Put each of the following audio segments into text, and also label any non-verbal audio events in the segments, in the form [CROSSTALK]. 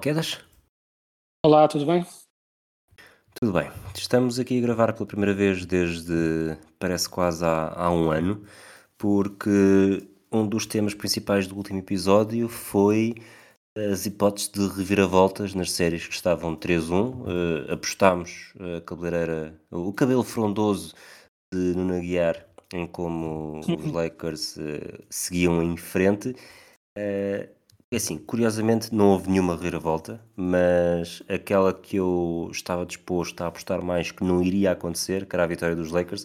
Olá, Quedas. Olá, tudo bem? Tudo bem. Estamos aqui a gravar pela primeira vez desde parece quase há, há um ano, porque um dos temas principais do último episódio foi as hipóteses de reviravoltas nas séries que estavam 3-1. Eh, apostámos a cabeleireira, o cabelo frondoso de Nuno Aguiar em como os Lakers eh, seguiam em frente. Eh, é assim, curiosamente não houve nenhuma reviravolta, mas aquela que eu estava disposto a apostar mais que não iria acontecer, que era a vitória dos Lakers,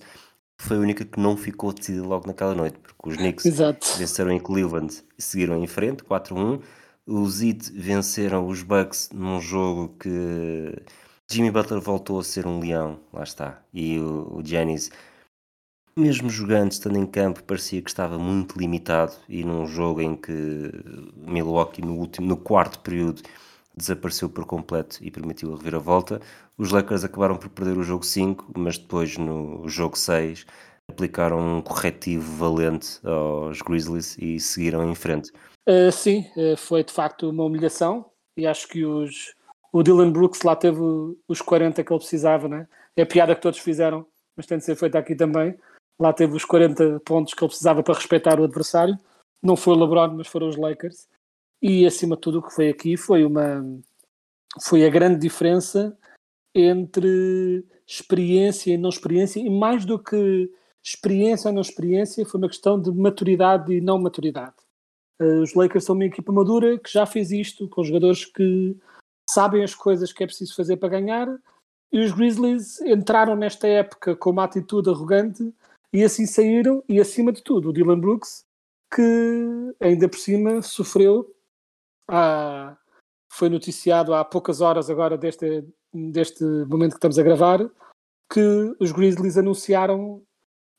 foi a única que não ficou decidida logo naquela noite, porque os Knicks Exato. venceram em Cleveland e seguiram em frente, 4-1. Os Heat venceram os Bucks num jogo que Jimmy Butler voltou a ser um leão, lá está. E o, Giannis, mesmo jogando, estando em campo, parecia que estava muito limitado e num jogo em que Milwaukee no, último, no quarto período desapareceu por completo e permitiu a reviravolta. Os Lakers acabaram por perder o jogo 5, mas depois no jogo 6 aplicaram um corretivo valente aos Grizzlies e seguiram em frente. Uh, sim, uh, foi de facto uma humilhação e acho que os, o Dylan Brooks lá teve os 40 que ele precisava, né? É a piada que todos fizeram, mas tem de ser feita aqui também. Lá teve os 40 pontos que ele precisava para respeitar o adversário. Não foi o LeBron, mas foram os Lakers. E acima de tudo o que foi aqui foi uma foi a grande diferença entre experiência e não experiência e mais do que experiência ou não experiência foi uma questão de maturidade e não maturidade. Uh, os Lakers são uma equipa madura que já fez isto com jogadores que sabem as coisas que é preciso fazer para ganhar e os Grizzlies entraram nesta época com uma atitude arrogante e assim saíram e acima de tudo o Dylan Brooks que ainda por cima sofreu há, foi noticiado há poucas horas agora deste, deste momento que estamos a gravar que os Grizzlies anunciaram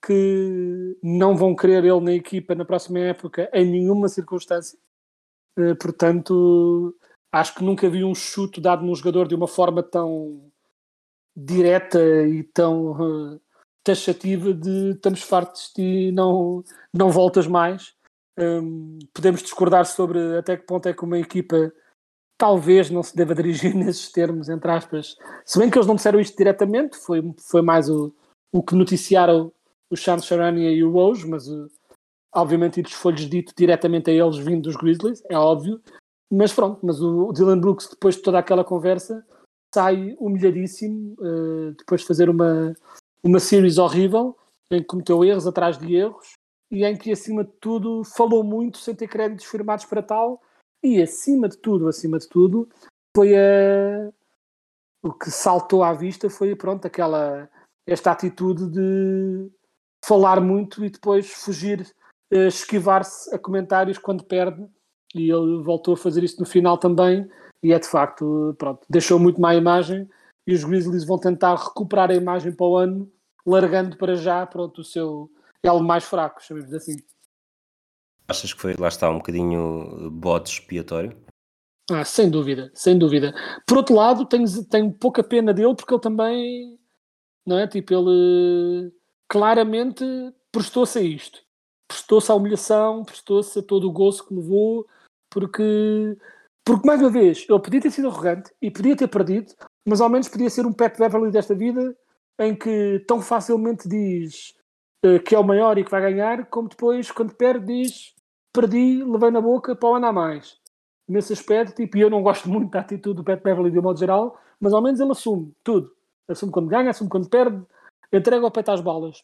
que não vão querer ele na equipa na próxima época em nenhuma circunstância. Eh, Portanto, acho que nunca vi um chute dado num jogador de uma forma tão direta e tão eh, taxativa de estamos fartos e não, não voltas mais. Hum, podemos discordar sobre até que ponto é que uma equipa talvez não se deva dirigir [LAUGHS] nesses termos, entre aspas. Se bem que eles não disseram isto diretamente, foi, foi mais o, o que noticiaram o Sean Charania e o Rose, mas uh, obviamente isso foi-lhes dito diretamente a eles vindo dos Grizzlies, é óbvio. Mas pronto, mas o Dylan Brooks, depois de toda aquela conversa, sai humilhadíssimo, uh, depois de fazer uma, uma series horrível, em que cometeu erros atrás de erros, e em que, acima de tudo, falou muito sem ter créditos firmados para tal, e acima de tudo, acima de tudo, foi a... o que saltou à vista foi, pronto, aquela, esta atitude de falar muito e depois fugir, eh, esquivar-se a comentários quando perde, e ele voltou a fazer isso no final também, e é de facto, pronto, deixou muito má imagem, e os Grizzlies vão tentar recuperar a imagem para o ano, largando para já, pronto, o seu elo mais fraco, chamemos assim. Achas que foi, lá está, um bocadinho bode expiatório? Ah, sem dúvida, sem dúvida. Por outro lado, tenho, tenho pouca pena dele porque ele também, não é? Tipo, ele claramente prestou-se a isto. Prestou-se à humilhação, prestou-se a todo o gozo que levou, porque, porque, mais uma vez, ele podia ter sido arrogante e podia ter perdido, mas ao menos podia ser um Pat Beverly desta vida em que tão facilmente diz uh, que é o maior e que vai ganhar, como depois, quando perde, diz perdi, levei na boca para o ano a mais. Nesse aspecto, tipo, eu não gosto muito da atitude do Pat Beverly de um modo geral, mas ao menos ele assume tudo. Assume quando ganha, assume quando perde, entrega ao pé às balas.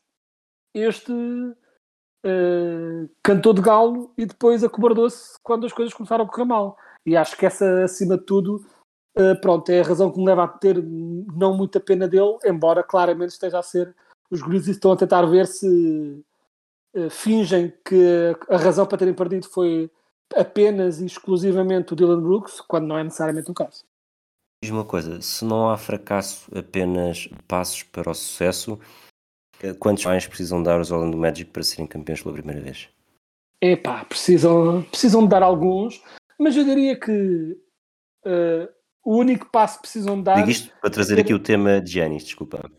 Este uh, cantou de galo e depois acobardou-se quando as coisas começaram a correr mal. E acho que essa, acima de tudo, uh, pronto, é a razão que me leva a ter não muita pena dele, embora claramente esteja a ser os Grizzlies estão a tentar ver se uh, fingem que a razão para terem perdido foi apenas e exclusivamente o Dylan Brooks, quando não é necessariamente o caso. Diz uma coisa, se não há fracasso, apenas passos para o sucesso, eh, quantos mais precisam dar os Orlando Magic para serem campeões pela primeira vez? Epá, precisam, precisam de dar alguns, mas eu diria que uh, o único passo que precisam dar. Digo isto para trazer aqui o tema de Giannis, desculpa.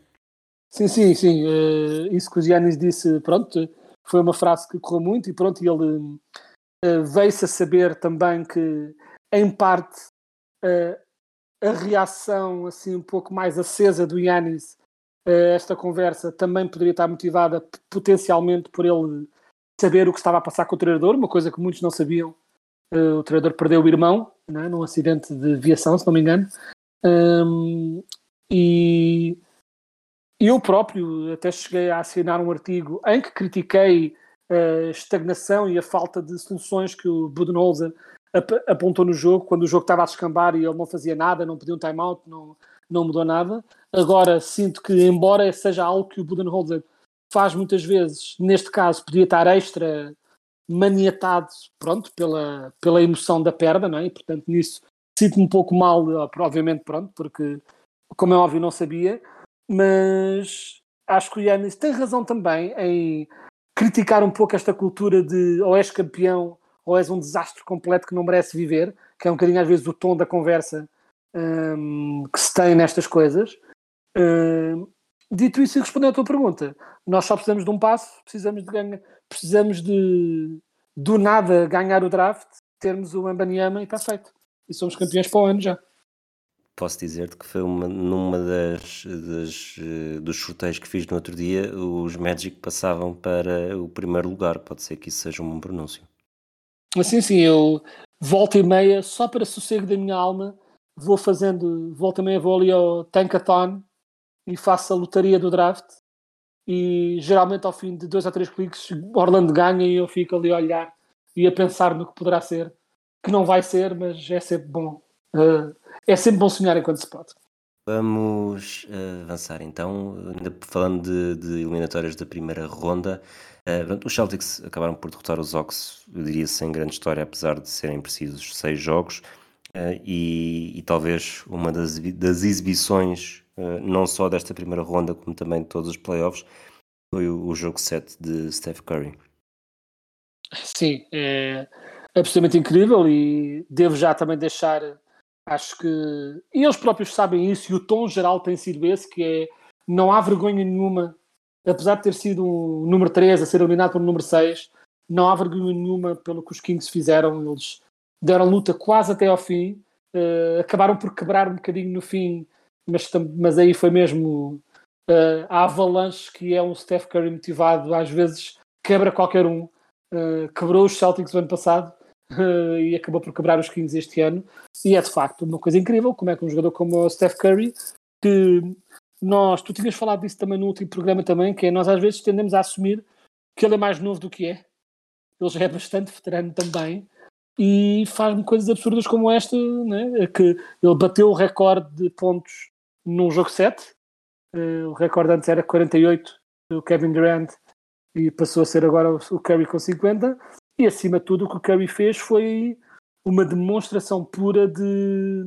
Sim, sim, sim. Uh, isso que o Giannis disse, pronto, foi uma frase que correu muito e pronto, ele uh, veio-se a saber também que, em parte, uh, a reação assim um pouco mais acesa do Giannis a esta conversa também poderia estar motivada potencialmente por ele saber o que estava a passar com o treinador, uma coisa que muitos não sabiam. O treinador perdeu o irmão né, num acidente de viação, se não me engano. Um, e eu próprio até cheguei a assinar um artigo em que critiquei a estagnação e a falta de soluções que o Budenholzer ap apontou no jogo, quando o jogo estava a descambar e ele não fazia nada, não pediu um timeout, não, não mudou nada. Agora sinto que, embora seja algo que o Budenholzer faz muitas vezes, neste caso podia estar extra maniatado, pronto, pela, pela emoção da perda, não é? E, portanto, nisso sinto-me um pouco mal, obviamente, pronto, porque, como é óbvio, não sabia, mas acho que o Yannis tem razão também em criticar um pouco esta cultura de ou és campeão ou és um desastre completo que não merece viver, que é um bocadinho às vezes o tom da conversa um, que se tem nestas coisas. Um, dito isso e respondendo à tua pergunta, nós só precisamos de um passo, precisamos de ganhar, precisamos de do nada ganhar o draft, termos o Mbanyama e está feito. E somos campeões para o ano já posso dizer-te que foi uma, numa das, das, eh, dos sorteios que fiz no outro dia, os Magic passavam para o primeiro lugar. Pode ser que isso seja um bom pronúncio. Assim, sim, eu volta e meia, só para sossego da minha alma, vou fazendo, volta e meia vou ali ao Tankathon e faço a lotaria do draft e geralmente ao fim de dois ou três cliques Orlando ganha e eu fico ali a olhar e a pensar no que poderá ser, que não vai ser, mas é sempre bom. Uh, é sempre bom sonhar enquanto se pode. Vamos uh, avançar então, ainda falando de, de, eliminatórias da primeira ronda. Uh, os Celtics acabaram por derrotar os Hawks, eu diria sem grande história, apesar de serem precisos seis jogos. E, e, talvez uma das, das exibições, não só desta primeira ronda, como também de todos os playoffs, foi o, o jogo 7 de Steph Curry. Sim, é absolutamente incrível e devo já também deixar Acho que. Eles próprios sabem isso, e o tom geral tem sido esse, que é não há vergonha nenhuma, apesar de ter sido um número 3 a ser eliminado pelo número 6, não há vergonha nenhuma pelo que os Kings fizeram. Eles deram luta quase até ao fim, uh, acabaram por quebrar um bocadinho no fim, mas, mas aí foi mesmo uh, a avalanche que é um Steph Curry motivado, às vezes quebra qualquer um. Uh, quebrou os Celtics no ano passado [LAUGHS] e acabou por quebrar os 15 este ano. E é de facto uma coisa incrível como é que um jogador como o Steph Curry, que nós, tu tinhas falado disso também no último programa também, que é nós às vezes tendemos a assumir que ele é mais novo do que é. Ele já é bastante veterano também e faz-me coisas absurdas como esta, né? que ele bateu o recorde de pontos num jogo 7. Uh, eh, o recorde antes era 48 do Kevin Durant e passou a ser agora o Curry com 50. E acima de tudo, o que o Curry fez foi uma demonstração pura de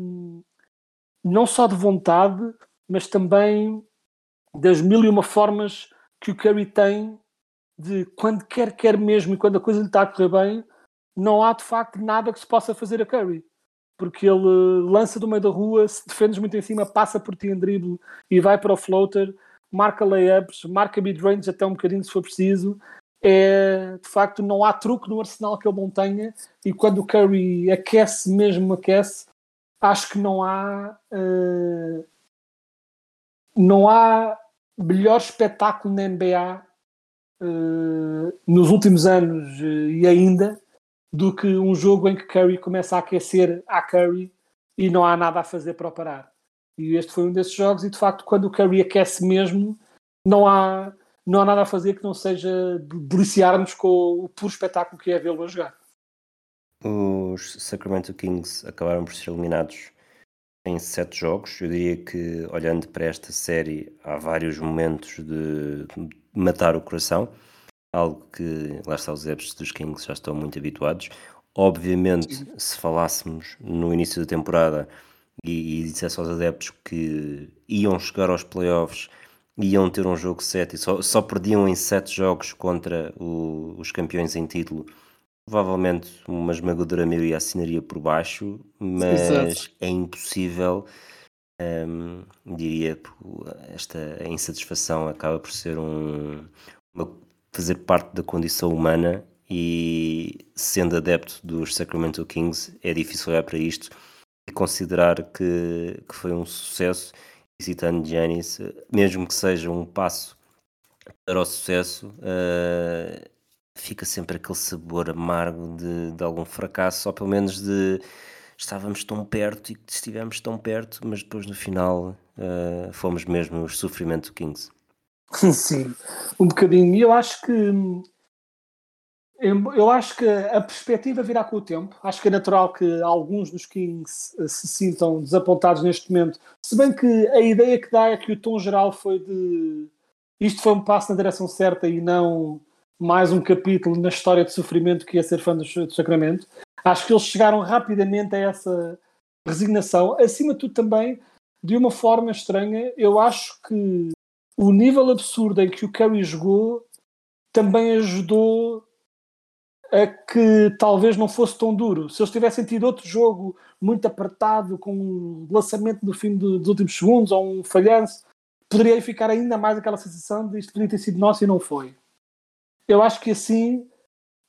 não só de vontade, mas também das mil e uma formas que o Curry tem de quando quer, quer mesmo e quando a coisa lhe está a correr bem, não há de facto nada que se possa fazer a Curry. Porque ele lança do meio da rua, se defendes muito em cima, passa por ti em drible e vai para o floater, marca layups, marca mid-range até um bocadinho se for preciso. É de facto não há truque no arsenal que ele não tenha e quando o Curry aquece mesmo aquece acho que não há uh, não há melhor espetáculo na NBA uh, eh, nos últimos anos uh, e ainda do que um jogo em que Curry começa a aquecer a Curry e não há nada a fazer para o parar e este foi um desses jogos e de facto quando o Curry aquece mesmo não há não há nada a fazer que não seja deliciar-nos com o puro espetáculo que é vê-lo a jogar. Os Sacramento Kings acabaram por ser eliminados em sete jogos. Eu diria que, olhando para esta série, há vários momentos de matar o coração, algo que lá está os adeptos dos Kings já estão muito habituados. Obviamente, se falássemos no início da temporada e, e dissesse aos adeptos que iam chegar aos playoffs, iam ter um jogo 7 e só, só perdiam em 7 jogos contra o, os campeões em título, provavelmente uma esmagadora maioria assinaria por baixo, mas Exato. é impossível. hum, diria que esta insatisfação acaba por ser um, uma- fazer parte da condição humana e sendo adepto dos Sacramento Kings é difícil olhar para isto e considerar que, que foi um sucesso e citando Giannis, mesmo que seja um passo para o sucesso, eh, fica sempre aquele sabor amargo de, de algum fracasso, ou pelo menos de estávamos tão perto e estivemos tão perto, mas depois no final eh, fomos mesmo os sofrimento Kings. [LAUGHS] Sim, um bocadinho. E eu acho que eu acho que a perspectiva virá com o tempo. Acho que é natural que alguns dos Kings eh, se sintam desapontados neste momento. Se bem que a ideia que dá é que o tom geral foi de isto foi um passo na direção certa e não mais um capítulo na história de sofrimento que ia ser fã do, do Sacramento. Acho que eles chegaram rapidamente a essa resignação. Acima de tudo, também, de uma forma estranha, eu acho que o nível absurdo em que o Curry jogou também ajudou a que talvez não fosse tão duro. Se eles tivessem tido outro jogo muito apertado, com um lançamento no fim do- dos últimos segundos ou um falhanço, poderia ficar ainda mais aquela sensação de isto podia ter sido nosso e não foi. Eu acho que assim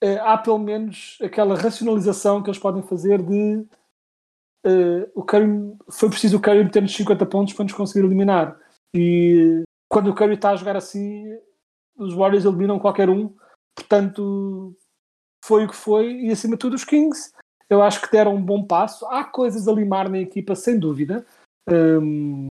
eh, há pelo menos aquela racionalização que eles podem fazer de eh, o Curry, foi preciso o Curry meter-nos 50 pontos para nos conseguir eliminar. E quando o Curry está a jogar assim, os Warriors eliminam qualquer um. Portanto, foi o que foi. E acima de tudo, os Kings, eu acho que deram um bom passo. Há coisas a limar na equipa, sem dúvida. Hum,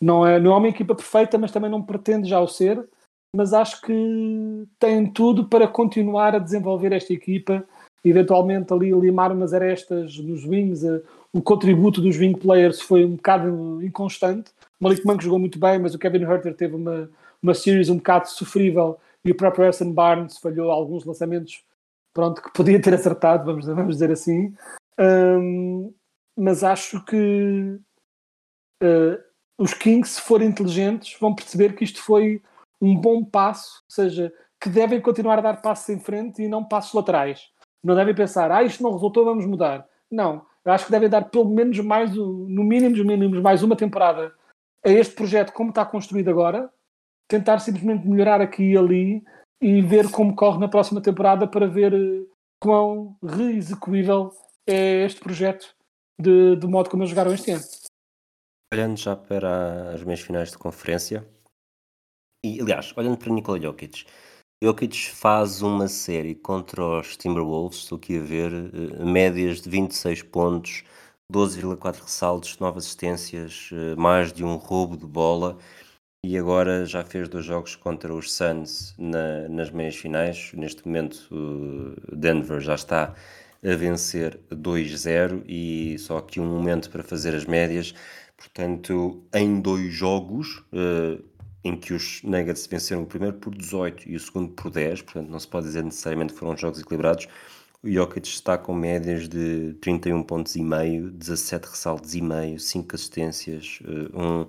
não, é, não é uma equipa perfeita, mas também não pretende já o ser. Mas acho que tem tudo para continuar a desenvolver esta equipa. Eventualmente ali limar umas arestas nos wings. eh, O contributo dos wing players foi um bocado inconstante. Malik Monk jogou muito bem, mas o Kevin Herter teve uma, uma series um bocado sofrível e o próprio Harrison Barnes falhou alguns lançamentos pronto, que podia ter acertado, vamos, vamos dizer assim. Hum, mas acho que uh, os Kings, se forem inteligentes, vão perceber que isto foi um bom passo, ou seja, que devem continuar a dar passos em frente e não passos laterais. Não devem pensar, ah, isto não resultou, vamos mudar. Não, eu acho que devem dar pelo menos mais, no mínimo dos mínimos, mais uma temporada a este projeto como está construído agora, tentar simplesmente melhorar aqui e ali e ver como corre na próxima temporada para ver eh, quão reexecuível é este projeto de, do modo como eles jogaram este ano. Olhando já para as meias finais de conferência, e aliás, olhando para Nikola Jokic, Jokic faz uma série contra os Timberwolves, estou aqui a ver, eh, médias de 26 pontos, 12,4 ressaltos, 9 assistências, eh, mais de um roubo de bola e agora já fez dois jogos contra os Suns na- nas meias finais. Neste momento, o Denver já está a vencer 2-0 e só aqui um momento para fazer as médias. Portanto, em dois jogos, eh, em que os Nuggets venceram o primeiro por 18 e o segundo por 10, portanto, não se pode dizer necessariamente que foram jogos equilibrados. O Jokic está com médias de 31 pontos e meio, 17 ressaltos e meio, 5 assistências, eh, um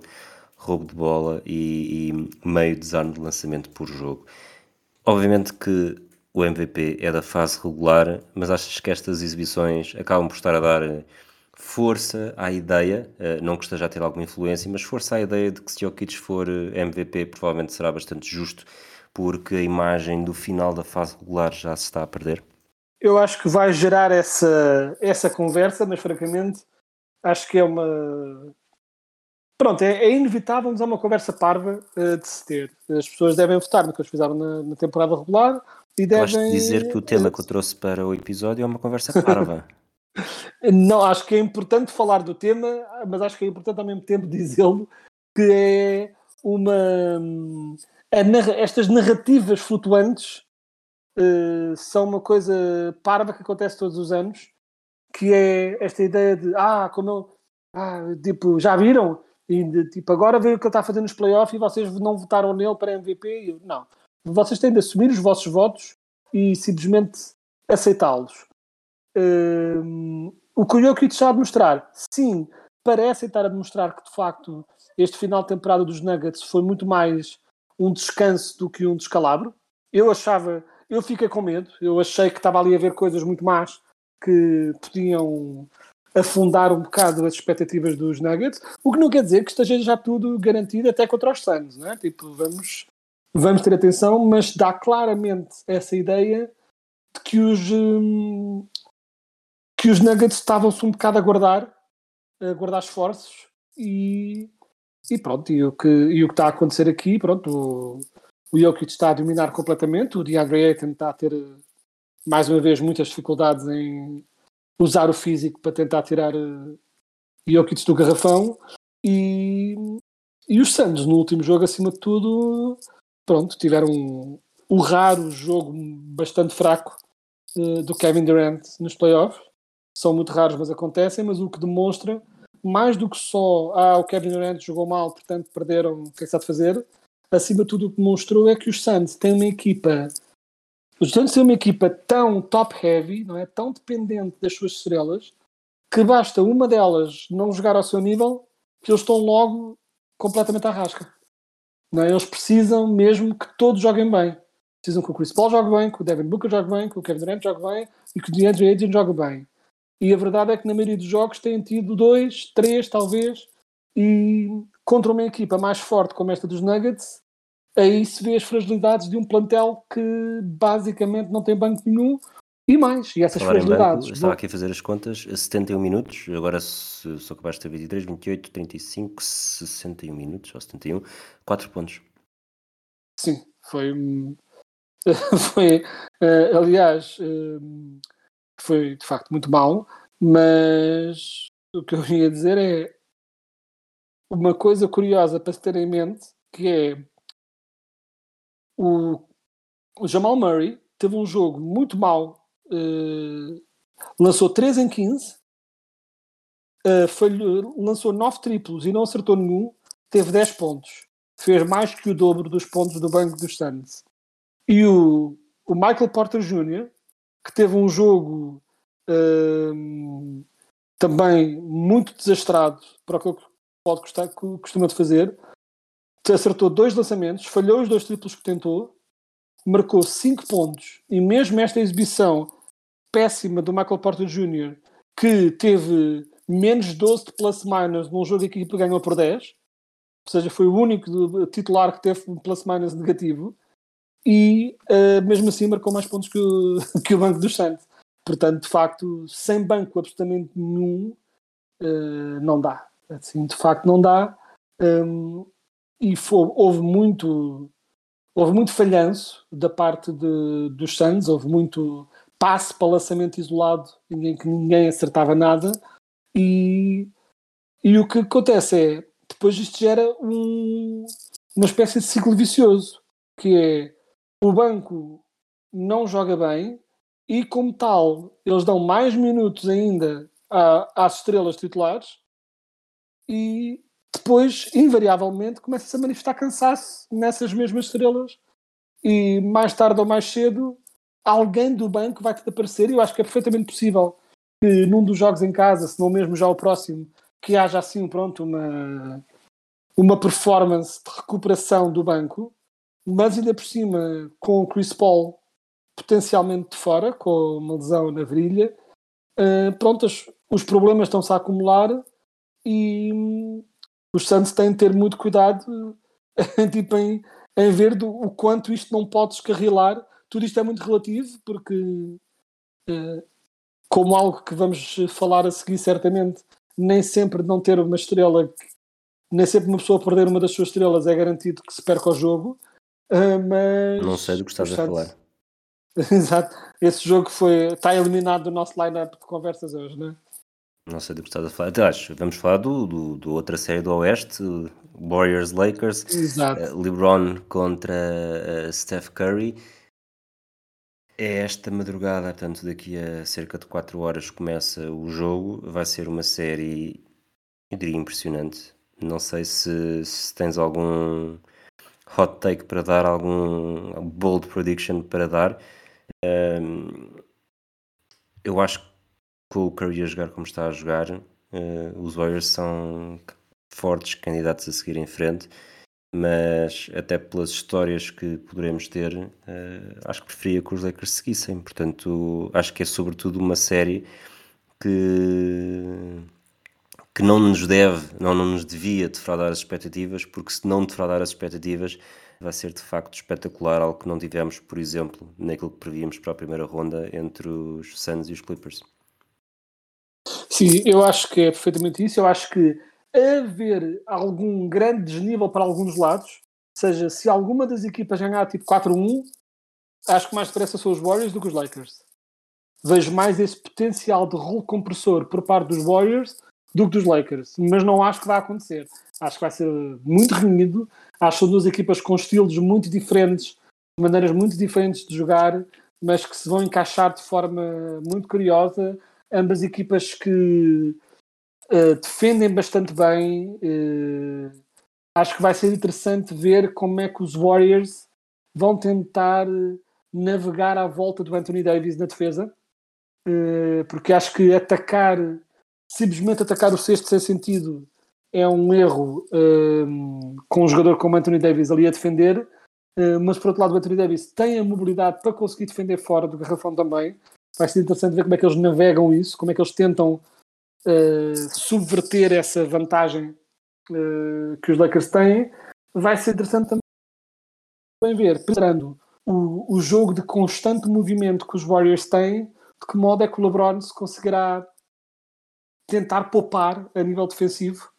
roubo de bola e, e meio desarme de lançamento por jogo. Obviamente que o MVP é da fase regular, mas achas que estas exibições acabam por estar a dar eh, força à ideia, eh, não que esteja a ter alguma influência, mas força à ideia de que se Jokic for MVP provavelmente será bastante justo, porque a imagem do final da fase regular já se está a perder? Eu acho que vai gerar essa, essa conversa, mas francamente acho que é uma. Pronto, é, é inevitável, mas é uma conversa parva eh, de se ter. As pessoas devem votar no que eles fizeram na, na temporada regular e Gosto devem. de dizer que o tema que eu [LAUGHS] trouxe para o episódio é uma conversa parva. [LAUGHS] Não, acho que é importante falar do tema, mas acho que é importante ao mesmo tempo dizê-lo que é uma. a narra- estas narrativas flutuantes eh, são uma coisa parva que acontece todos os anos, que é esta ideia de ah, como ele, ah, tipo, já viram? E de, tipo, agora veio o que ele está fazendo nos playoffs e vocês não votaram nele para MVP. Eu, não. Vocês têm de assumir os vossos votos e simplesmente aceitá-los. Um, o que o Jokic está a demonstrar, sim, parece estar a demonstrar que de facto este final de temporada dos Nuggets foi muito mais um descanso do que um descalabro. Eu achava, eu fiquei com medo, eu achei que estava ali a ver coisas muito más que podiam afundar um bocado as expectativas dos Nuggets, o que não quer dizer que esteja já tudo garantido até contra os Suns, não é? Tipo, vamos, vamos ter atenção, mas dá claramente essa ideia de que os, hum, que os Nuggets estavam-se um bocado a guardar, a guardar esforços e, e pronto, e o, que, e o que está a acontecer aqui, pronto, o, Jokic está a dominar completamente, o DeAndre Ayton está a ter mais uma vez muitas dificuldades em usar o físico para tentar tirar uh, Jokic do garrafão. E, e os Santos no último jogo acima de tudo pronto, tiveram o raro jogo bastante fraco uh, do Kevin Durant nos playoffs. São muito raros mas acontecem. Mas o que demonstra mais do que só ah, o Kevin Durant jogou mal portanto perderam, o que é que está a fazer acima de tudo o que mostrou é que os Suns têm uma equipa os Suns têm uma equipa tão top-heavy, não é? tão dependente das suas estrelas, que basta uma delas não jogar ao seu nível, que eles estão logo completamente à rasca. Não é? Eles precisam mesmo que todos joguem bem. Precisam que o Chris Paul jogue bem, que o Devin Booker jogue bem, que o Kevin Durant jogue bem e que o DeAndre Ayton jogue bem. E a verdade é que na maioria dos jogos têm tido dois, três talvez, e contra uma equipa mais forte como esta dos Nuggets, aí se vê as fragilidades de um plantel que basicamente não tem banco nenhum e mais. E essas fragilidades. Banco, estava aqui a fazer as contas, 71 minutos, agora sou capaz de ter 23, 28, 35, 61 minutos, ou 71, 4 pontos. Sim, foi. [LAUGHS] foi uh, aliás, uh, foi de facto muito mal, mas o que eu ia dizer é uma coisa curiosa para se ter em mente, que é o, o Jamal Murray teve um jogo muito mau, uh, lançou 3 em 15, uh, foi, lançou 9 triplos e não acertou nenhum, teve 10 pontos. Fez mais que o dobro dos pontos do banco dos Suns. E o, o Michael Porter Jr., que teve um jogo uh, também muito desastrado para o que pode custar, costuma de fazer, acertou dois lançamentos, falhou os dois triplos que tentou, marcou 5 pontos e mesmo esta exibição péssima do Michael Porter Jr., que teve menos 12 de plus minus num jogo que a ganhou por 10, ou seja, foi o único titular que teve um plus minus negativo, e uh, mesmo assim marcou mais pontos que o, [LAUGHS] que o Banco dos Santos. Portanto, de facto, sem banco absolutamente nenhum, uh, não dá. Assim, de facto, não dá. Um, e foi, houve muito houve muito falhanço da parte de, dos Suns, houve muito passe para lançamento isolado em que ninguém acertava nada e, e o que acontece é depois isto gera um, uma espécie de ciclo vicioso que é o banco não joga bem e como tal eles dão mais minutos ainda às estrelas titulares e depois, invariavelmente, começa-se a manifestar cansaço nessas mesmas estrelas. E mais tarde ou mais cedo alguém do banco vai-te aparecer e eu acho que é perfeitamente possível que num dos jogos em casa, se não mesmo já o próximo, que haja assim pronto uma, uma performance de recuperação do banco, mas ainda por cima com o Chris Paul potencialmente de fora, com uma lesão na virilha, uh, pronto, os problemas estão-se a acumular e, os Santos têm de ter muito cuidado [LAUGHS] tipo, em, em ver do, o quanto isto não pode descarrilar. Tudo isto é muito relativo, porque, eh, como algo que vamos falar a seguir, certamente, nem sempre não ter uma estrela, nem sempre uma pessoa perder uma das suas estrelas é garantido que se perca o jogo. Uh, mas não sei do que estás a falar. [LAUGHS] Exato. Esse jogo foi, está eliminado do nosso line-up de conversas hoje, não é? Não sei do que estás a falar. Então, acho, vamos falar do, do, do, outra série do Oeste, Warriors Lakers, uh, LeBron contra uh, Steph Curry. É esta madrugada, portanto, daqui a cerca de 4 horas começa o jogo. Vai ser uma série Eu diria impressionante. Não sei se, se tens algum hot take para dar, algum bold prediction para dar. Um, eu acho que com o Curry a jogar como está a jogar, uh, os Warriors são fortes candidatos a seguir em frente, mas até pelas histórias que poderemos ter, uh, acho que preferia que os Lakers seguissem. Portanto, acho que é sobretudo uma série que que não nos deve, não, não nos devia defraudar as expectativas, porque se não defraudar as expectativas, vai ser de facto espetacular, algo que não tivemos, por exemplo, naquilo que prevíamos para a primeira ronda entre os Suns e os Clippers. Sim, eu acho que é perfeitamente isso. Eu acho que haver algum grande desnível para alguns lados, seja, se alguma das equipas ganhar tipo 4-1, acho que mais depressa são os Warriors do que os Lakers. Vejo mais esse potencial de rolo compressor por parte dos Warriors do que dos Lakers, mas não acho que vai acontecer. Acho que vai ser muito renhido. Acho que são duas equipas com estilos muito diferentes, maneiras muito diferentes de jogar, mas que se vão encaixar de forma muito curiosa. Ambas equipas que uh, defendem bastante bem. Uh, acho que vai ser interessante ver como é que os Warriors vão tentar navegar à volta do Anthony Davis na defesa, uh, porque acho que atacar simplesmente atacar o sexto sem sentido é um erro um, com um jogador como Anthony Davis ali a defender, mas por outro lado o Anthony Davis tem a mobilidade para conseguir defender fora do garrafão também. Vai ser interessante ver como é que eles navegam isso, como é que eles tentam uh, subverter essa vantagem uh, que os Lakers têm. Vai ser interessante também ver, pensando o, o jogo de constante movimento que os Warriors têm, de que modo é que o LeBron se conseguirá tentar poupar a nível defensivo.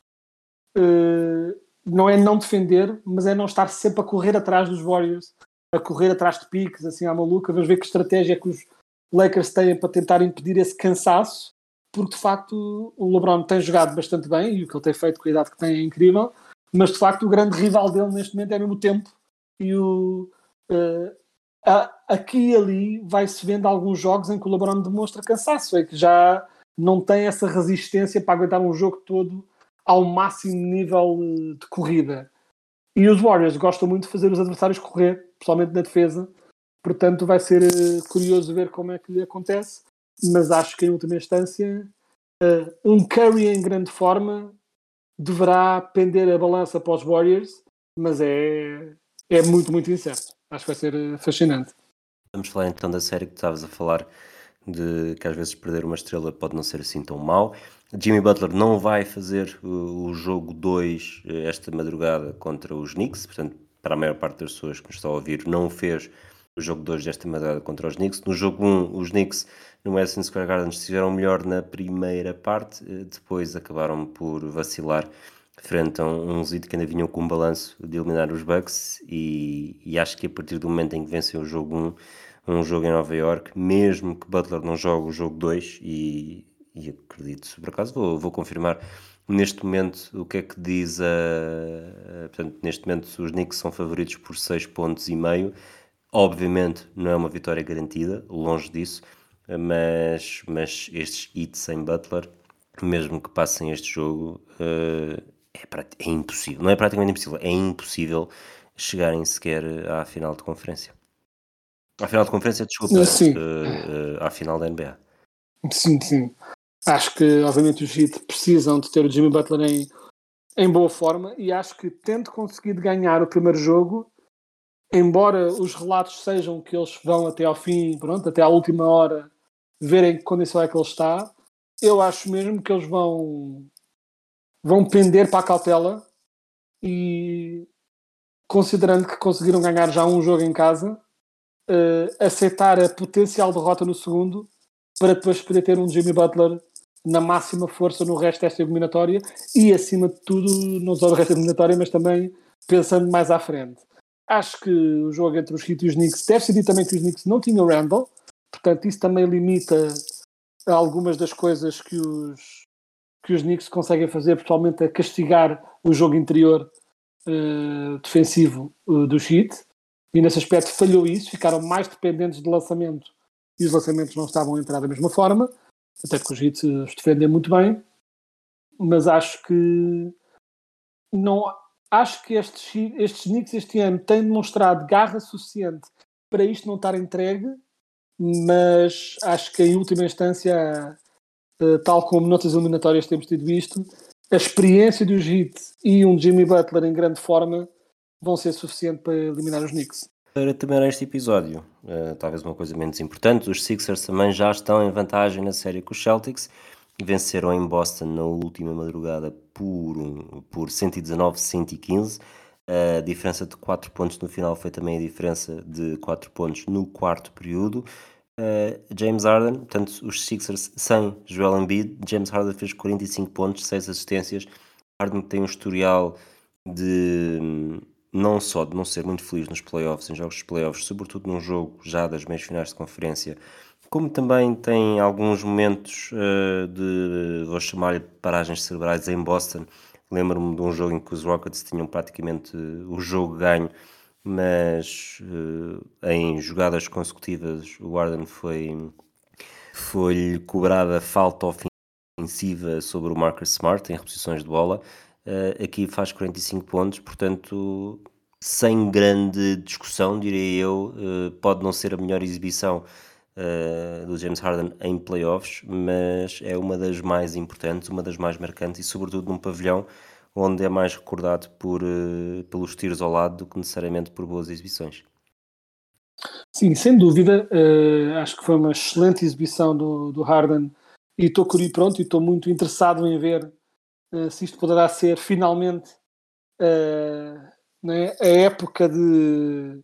Uh, não é não defender, mas é não estar sempre a correr atrás dos Warriors, a correr atrás de piques, assim à maluca. Vamos ver que estratégia é que os Lakers têm para tentar impedir esse cansaço, porque de facto o LeBron tem jogado bastante bem e o que ele tem feito com a idade que tem é incrível, mas de facto o grande rival dele neste momento é mesmo o tempo e o. Uh, aqui e ali vai-se vendo alguns jogos em que o LeBron demonstra cansaço, é que já não tem essa resistência para aguentar um jogo todo ao máximo nível de corrida. E os Warriors gostam muito de fazer os adversários correr, principalmente na defesa. Portanto, vai ser eh, curioso ver como é que lhe acontece. Mas acho que, em última instância, uh, um Curry em grande forma deverá pender a balança para os Warriors, mas é, é muito, muito incerto. Acho que vai ser fascinante. Vamos falar então da série que estavas a falar de que às vezes perder uma estrela pode não ser assim tão mau. Jimmy Butler não vai fazer o, jogo 2 eh, esta madrugada contra os Knicks, portanto, para a maior parte das pessoas que nos estão a ouvir, não fez jogo 2 desta madrugada contra os Knicks. No jogo 1, um, os Knicks no Madison Square Garden estiveram melhor na primeira parte, eh, depois acabaram por vacilar frente a uns um que ainda vinham com um balanço de eliminar os Bucks e, e, acho que a partir do momento em que venceu o jogo 1 um jogo em Nova York, mesmo que Butler não jogue o jogo 2 e, e acredito, por acaso vou, vou confirmar neste momento o que é que diz a, a, portanto, neste momento os Knicks são favoritos por 6 pontos e meio obviamente não é uma vitória garantida longe disso mas, mas estes hits sem Butler mesmo que passem este jogo uh, é, é impossível, não é praticamente impossível é impossível chegarem sequer à final de conferência à final de conferência, desculpa. Uh, uh, à final da NBA. Sim, sim. Acho que, obviamente, os Heat precisam de ter o Jimmy Butler em, em boa forma e acho que, tendo conseguido ganhar o primeiro jogo, embora os relatos sejam que eles vão até ao fim, pronto, até à última hora, verem que condição é que ele está, eu acho mesmo que eles vão, vão pender para a cautela e, considerando que conseguiram ganhar já um jogo em casa, uh, aceitar a potencial derrota no segundo para depois poder ter um Jimmy Butler na máxima força no resto desta eliminatória e, acima de tudo, não só no resto da eliminatória, mas também pensando mais à frente. Acho que o jogo entre os Heat e os Knicks deve ser dito também que os Knicks não tinham Randall, portanto, isso também limita algumas das coisas que os, que os Knicks conseguem fazer, principalmente a castigar o jogo interior uh, defensivo uh, dos Heat. E nesse aspecto falhou isso, ficaram mais dependentes de lançamento. E os lançamentos não estavam a entrar da mesma forma, até porque os hits os defendem muito bem. mas acho que não acho que estes, estes Knicks este ano têm demonstrado garra suficiente para isto não estar entregue, mas acho que em última instância, eh, tal como noutras eliminatórias temos tido visto, a experiência dos Heat e um Jimmy Butler em grande forma vão ser suficiente para eliminar os Knicks. Para terminar este episódio, uh, talvez uma coisa menos importante, os Sixers também já estão em vantagem na série com os Celtics. Venceram em Boston na última madrugada por, um, por 119-115. A diferença de 4 pontos no final foi também a diferença de 4 pontos no quarto período. Uh, James Harden, portanto, os Sixers sem Joel Embiid, James Harden fez 45 pontos, 6 assistências. Harden tem um historial de não só de não ser muito feliz nos playoffs, em jogos de playoffs, sobretudo num jogo já das meias finais de conferência, como também tem alguns momentos uh, de, vou chamar-lhe paragens cerebrais em Boston. Lembro-me de um jogo em que os Rockets tinham praticamente o jogo ganho, mas uh, em jogadas consecutivas o Warden foi foi-lhe cobrada falta ofensiva sobre o Marcus Smart em reposições de bola Uh, aqui faz 45 pontos, portanto, sem grande discussão, diria eu, pode não ser a melhor exibição uh, do James Harden em playoffs, mas é uma das mais importantes, uma das mais marcantes e, sobretudo, num pavilhão onde é mais recordado por, pelos tiros ao lado do que necessariamente por boas exibições. Sim, sem dúvida. acho que foi uma excelente exibição do, do Harden e estou pronto e estou muito interessado em ver uh, se isto poderá ser finalmente uh, né, a época de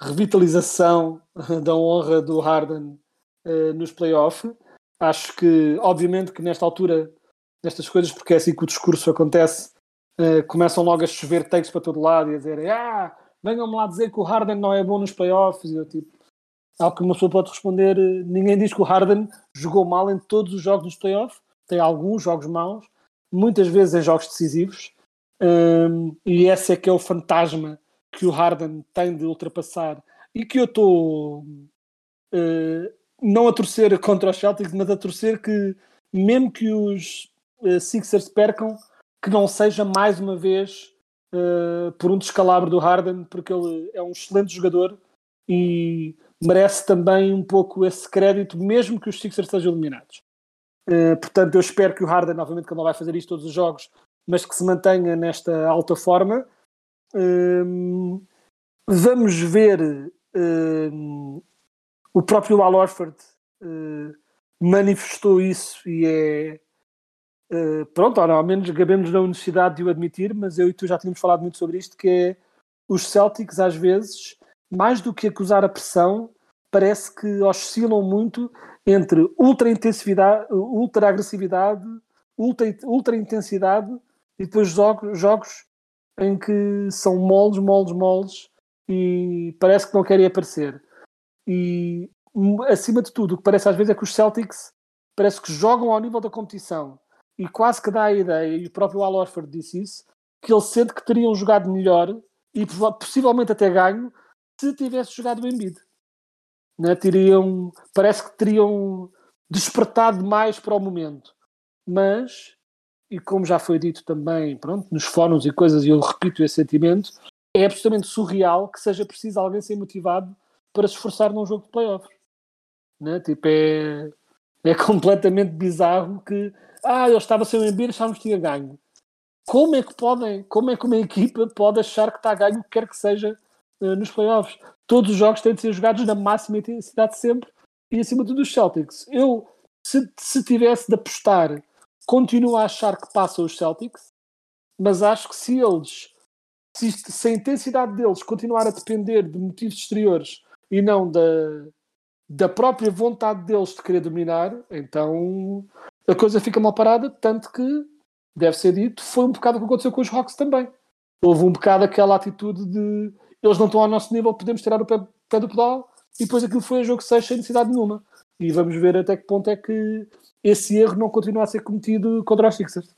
revitalização da honra do Harden uh, nos playoffs. Acho que, obviamente, que nesta altura, nestas coisas, porque é assim que o discurso acontece, começam logo a chover takes para todo lado e a dizer ah, venham-me lá dizer que o Harden não é bom nos playoffs. E eu, tipo, algo que uma pessoa pode responder, ninguém diz que o Harden jogou mal em todos os jogos dos playoffs, tem alguns jogos maus, muitas vezes em jogos decisivos, um, e esse é que é o fantasma que o Harden tem de ultrapassar e que eu estou uh, não a torcer contra os Celtics, mas a torcer que mesmo que os uh, Sixers percam, que não seja mais uma vez uh, por um descalabro do Harden, porque ele é um excelente jogador e merece também um pouco esse crédito, mesmo que os Sixers sejam eliminados. Portanto, eu espero que o Harden, novamente, que ele não vai fazer isto todos os jogos, mas que se mantenha nesta alta forma. Uh, vamos ver uh, o próprio Al Orford eh, manifestou isso e é pronto, ao menos gabemos na necessidade de o admitir, mas eu e tu já tínhamos falado muito sobre isto, que é os Celtics às vezes, mais do que acusar a pressão, parece que oscilam muito entre ultra intensividade, ultra agressividade, ultra, ultra intensidade e depois jogos, jogos em que são moles, moles, moles e parece que não querem aparecer. E acima de tudo, o que parece às vezes é que os Celtics parece que jogam ao nível da competição e quase que dá a ideia, e o próprio Al Orford disse isso, que ele sente que teriam jogado melhor e possivelmente até ganho se tivesse jogado o Embiid né, teriam, parece que teriam despertado mais para o momento. Mas, e como já foi dito também pronto, nos fóruns e coisas, e eu repito esse sentimento, é absolutamente surreal que seja preciso alguém ser motivado para se esforçar num jogo de playoffs. Né? Tipo, é, é [LAUGHS] completamente bizarro que ah, eu estava sem o Embiid, achávamos que tinha ganho. Como é que podem, como é que uma equipa pode achar que está a ganho quer que seja uh, nos playoffs? todos os jogos têm de ser jogados na máxima intensidade sempre e acima de tudo os Celtics. Eu, se, se tivesse de apostar, continuo a achar que passam os Celtics, mas acho que se eles, se, se a intensidade deles continuar a depender de motivos exteriores e não da, da própria vontade deles de querer dominar, então a coisa fica mal parada, tanto que, deve ser dito, foi um bocado o que aconteceu com os Hawks também. Houve um bocado aquela atitude de eles não estão ao nosso nível, podemos tirar o pé, pé do pedal e depois aquilo foi um jogo 6 sem necessidade nenhuma. E vamos ver até que ponto é que esse erro não continua a ser cometido contra os Sixers.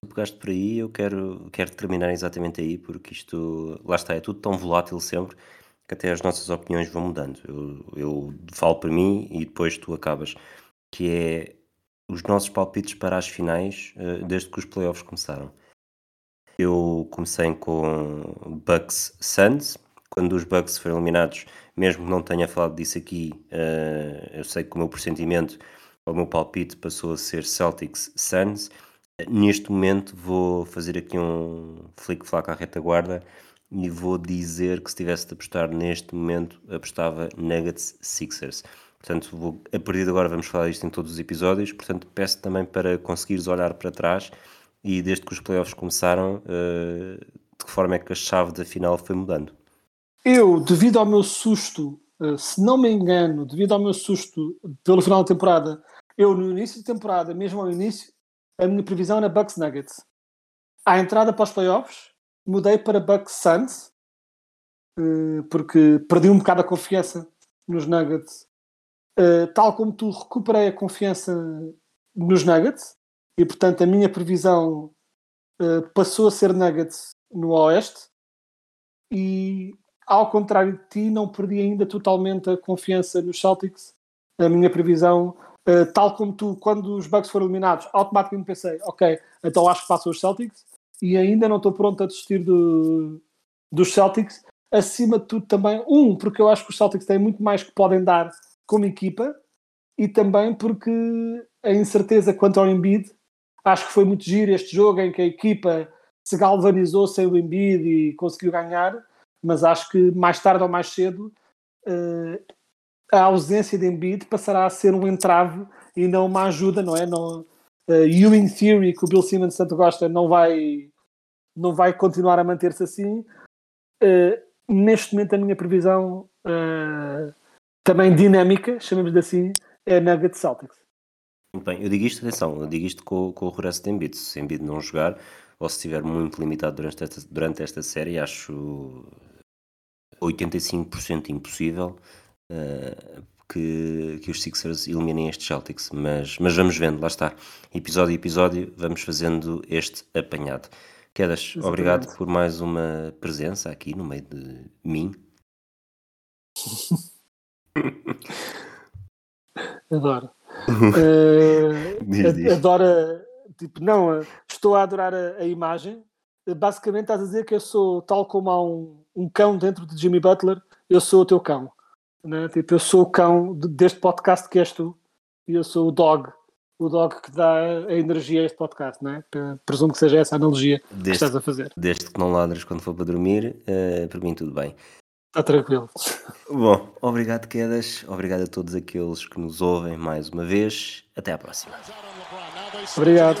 Tu pegaste por aí, eu quero, quero terminar exatamente aí, porque isto, lá está, é tudo tão volátil sempre que até as nossas opiniões vão mudando. Eu, eu falo para mim e depois tu acabas. Que é os nossos palpites para as finais uh, desde que os playoffs começaram. Eu comecei com Bucks Suns, quando os Bucks foram eliminados, mesmo que não tenha falado disso aqui, uh, eu sei que o meu pressentimento, o meu palpite passou a ser Celtics Suns. Neste momento vou fazer aqui um flick-flack à retaguarda e vou dizer que se tivesse de apostar neste momento, apostava Nuggets Sixers. Portanto, vou, a partir de agora vamos falar disto em todos os episódios, portanto peço também para conseguires olhar para trás e desde que os playoffs começaram, uh, de que forma é que a chave da final foi mudando? Eu, devido ao meu susto, se não me engano, devido ao meu susto pelo final da temporada, eu no início da temporada, mesmo ao início, a minha previsão era Bucks Nuggets. À entrada para os playoffs, mudei para Bucks Suns, uh, porque perdi um bocado a confiança nos Nuggets. tal como tu, recuperei a confiança nos Nuggets e portanto a minha previsão passou a ser Nuggets no Oeste e ao contrário de ti não perdi ainda totalmente a confiança nos Celtics a minha previsão uh, tal como tu quando os Bucks foram eliminados automaticamente pensei ok, então acho que passam os Celtics e ainda não estou pronto a desistir do, dos Celtics. Acima de tudo também um, porque eu acho que os Celtics têm muito mais que podem dar como equipa e também porque a incerteza quanto ao Embiid Acho que foi muito giro este jogo em que a equipa se galvanizou sem o Embiid e conseguiu ganhar, mas acho que mais tarde ou mais cedo uh, a ausência de Embiid passará a ser um entrave e não uma ajuda, não é? Não, uh, Ewing Theory, que o Bill Simmons tanto gosta, não vai, não vai continuar a manter-se assim. Uh, neste momento, a minha previsão uh, também dinâmica, chamemos de assim, é Nugget Celtics. Muito bem, eu digo isto, atenção, eu digo isto com, com o regresso de Embiid. Se Embiid não jogar, ou se estiver muito limitado durante esta, durante esta série, acho 85% impossível uh, que, que os Sixers eliminem estes Celtics. Mas, mas vamos vendo, lá está. Episódio a episódio, vamos fazendo este apanhado. Quedas, Exatamente. obrigado por mais uma presença aqui no meio de mim. [LAUGHS] Adoro [LAUGHS] uh, adora, tipo, não, estou a adorar a, a, imagem. Basicamente estás a dizer que eu sou, tal como há um, um cão dentro de Jimmy Butler, eu sou o teu cão. Né? Tipo, eu sou o cão de, deste podcast que és tu e eu sou o dog, o dog que dá a energia a este podcast, né? Presumo que seja essa a analogia desde, que estás a fazer. Desde que não ladras quando for para dormir, uh, para mim tudo bem. Está tranquilo. Bom, obrigado, Quedas. Obrigado a todos aqueles que nos ouvem mais uma vez. Até à próxima. Obrigado.